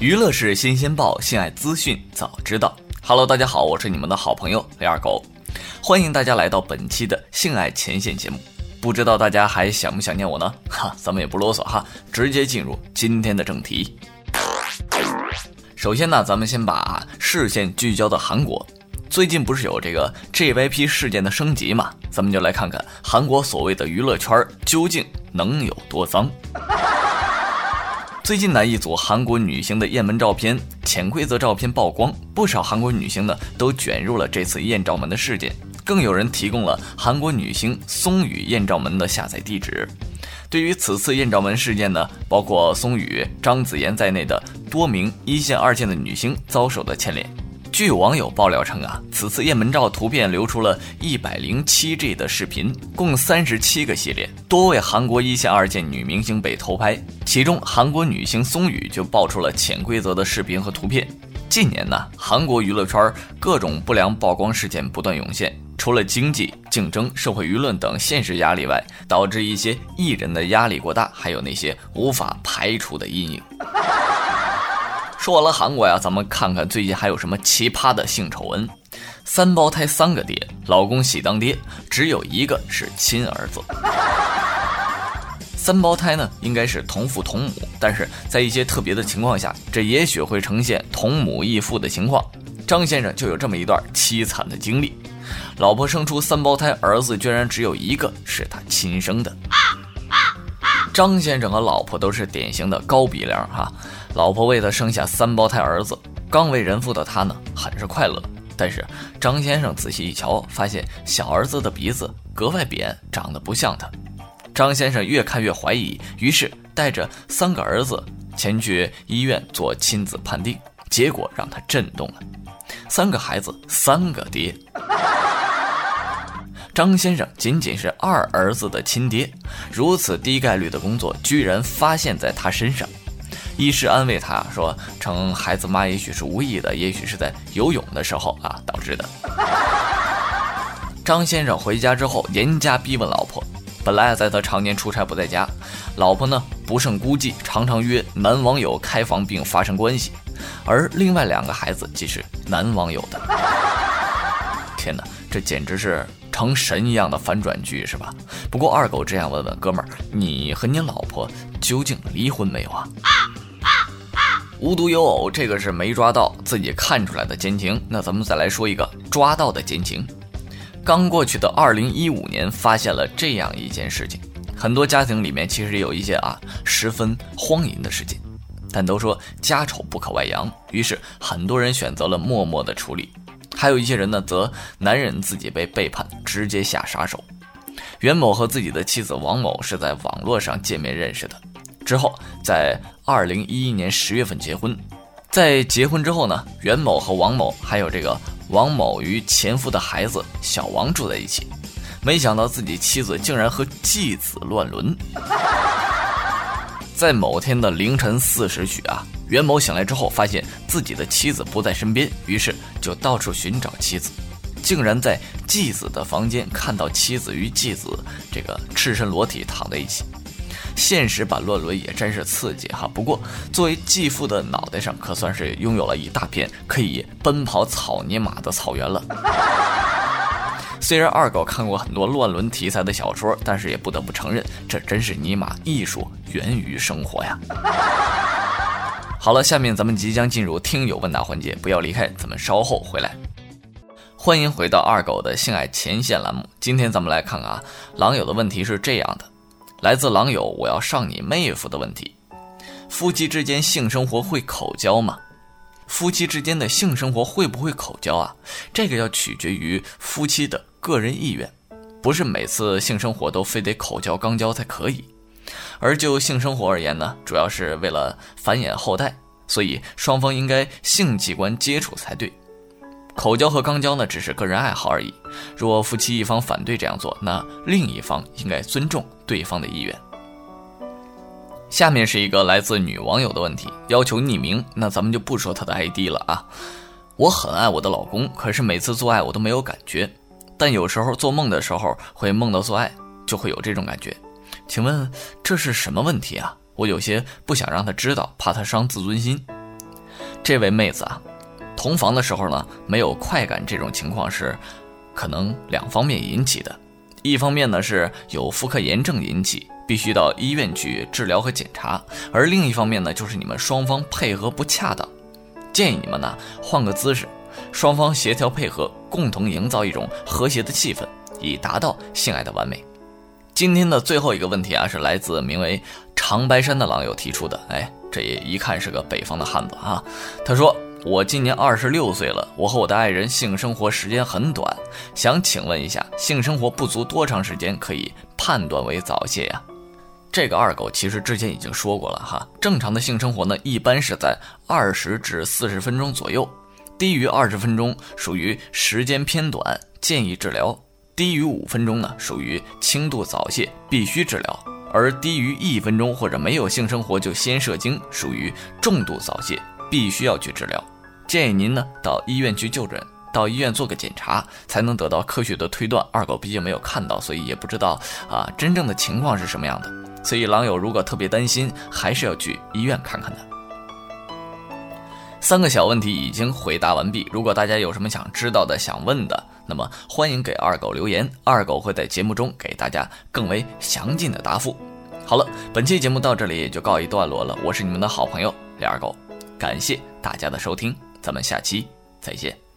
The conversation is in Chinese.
娱乐是新鲜报，性爱资讯早知道。Hello，大家好，我是你们的好朋友李二狗，欢迎大家来到本期的性爱前线节目。不知道大家还想不想念我呢？哈，咱们也不啰嗦哈，直接进入今天的正题。首先呢，咱们先把视线聚焦到韩国。最近不是有这个 JYP 事件的升级嘛？咱们就来看看韩国所谓的娱乐圈究竟能有多脏。最近呢，一组韩国女星的艳门照片、潜规则照片曝光，不少韩国女星呢都卷入了这次艳照门的事件，更有人提供了韩国女星松雨艳照门的下载地址。对于此次艳照门事件呢，包括松雨、张子妍在内的多名一线、二线的女星遭受的牵连。据网友爆料称啊，此次艳门照图片流出了一百零七 G 的视频，共三十七个系列，多位韩国一线、二线女明星被偷拍，其中韩国女星松宇就爆出了潜规则的视频和图片。近年呢，韩国娱乐圈各种不良曝光事件不断涌现，除了经济竞争、社会舆论等现实压力外，导致一些艺人的压力过大，还有那些无法排除的阴影。说完了韩国呀，咱们看看最近还有什么奇葩的性丑闻。三胞胎三个爹，老公喜当爹，只有一个是亲儿子。三胞胎呢，应该是同父同母，但是在一些特别的情况下，这也许会呈现同母异父的情况。张先生就有这么一段凄惨的经历：老婆生出三胞胎，儿子居然只有一个是他亲生的。张先生和老婆都是典型的高鼻梁哈。老婆为他生下三胞胎儿子，刚为人父的他呢，很是快乐。但是张先生仔细一瞧，发现小儿子的鼻子格外扁，长得不像他。张先生越看越怀疑，于是带着三个儿子前去医院做亲子判定，结果让他震动了：三个孩子，三个爹。张先生仅仅是二儿子的亲爹，如此低概率的工作，居然发现在他身上。医师安慰他说：“称孩子妈也许是无意的，也许是在游泳的时候啊导致的。”张先生回家之后严加逼问老婆。本来在他常年出差不在家，老婆呢不胜孤寂，常常约男网友开房并发生关系，而另外两个孩子即是男网友的。天哪，这简直是成神一样的反转剧是吧？不过二狗这样问问哥们儿，你和你老婆究竟离婚没有啊？无独有偶，这个是没抓到自己看出来的奸情。那咱们再来说一个抓到的奸情。刚过去的二零一五年，发现了这样一件事情：很多家庭里面其实有一些啊十分荒淫的事情，但都说家丑不可外扬，于是很多人选择了默默的处理。还有一些人呢，则男人自己被背叛，直接下杀手。袁某和自己的妻子王某是在网络上见面认识的。之后，在二零一一年十月份结婚，在结婚之后呢，袁某和王某还有这个王某与前夫的孩子小王住在一起，没想到自己妻子竟然和继子乱伦。在某天的凌晨四时许啊，袁某醒来之后，发现自己的妻子不在身边，于是就到处寻找妻子，竟然在继子的房间看到妻子与继子这个赤身裸体躺在一起。现实版乱伦也真是刺激哈！不过作为继父的脑袋上可算是拥有了一大片可以奔跑草泥马的草原了。虽然二狗看过很多乱伦题材的小说，但是也不得不承认，这真是尼玛艺术源于生活呀！好了，下面咱们即将进入听友问答环节，不要离开，咱们稍后回来。欢迎回到二狗的性爱前线栏目，今天咱们来看啊，狼友的问题是这样的。来自狼友，我要上你妹夫的问题：夫妻之间性生活会口交吗？夫妻之间的性生活会不会口交啊？这个要取决于夫妻的个人意愿，不是每次性生活都非得口交、肛交才可以。而就性生活而言呢，主要是为了繁衍后代，所以双方应该性器官接触才对。口交和肛交呢，只是个人爱好而已。若夫妻一方反对这样做，那另一方应该尊重对方的意愿。下面是一个来自女网友的问题，要求匿名。那咱们就不说她的 ID 了啊。我很爱我的老公，可是每次做爱我都没有感觉，但有时候做梦的时候会梦到做爱，就会有这种感觉。请问这是什么问题啊？我有些不想让他知道，怕他伤自尊心。这位妹子啊，同房的时候呢没有快感，这种情况是可能两方面引起的。一方面呢是有妇科炎症引起，必须到医院去治疗和检查；而另一方面呢就是你们双方配合不恰当。建议你们呢换个姿势，双方协调配合，共同营造一种和谐的气氛，以达到性爱的完美。今天的最后一个问题啊，是来自名为长白山的狼友提出的。哎，这也一看是个北方的汉子啊。他说：“我今年二十六岁了，我和我的爱人性生活时间很短，想请问一下，性生活不足多长时间可以判断为早泄呀？”这个二狗其实之前已经说过了哈，正常的性生活呢，一般是在二十至四十分钟左右，低于二十分钟属于时间偏短，建议治疗。低于五分钟呢，属于轻度早泄，必须治疗；而低于一分钟或者没有性生活就先射精，属于重度早泄，必须要去治疗。建议您呢到医院去就诊，到医院做个检查，才能得到科学的推断。二狗毕竟没有看到，所以也不知道啊真正的情况是什么样的。所以狼友如果特别担心，还是要去医院看看的。三个小问题已经回答完毕。如果大家有什么想知道的、想问的，那么欢迎给二狗留言，二狗会在节目中给大家更为详尽的答复。好了，本期节目到这里也就告一段落了。我是你们的好朋友李二狗，感谢大家的收听，咱们下期再见。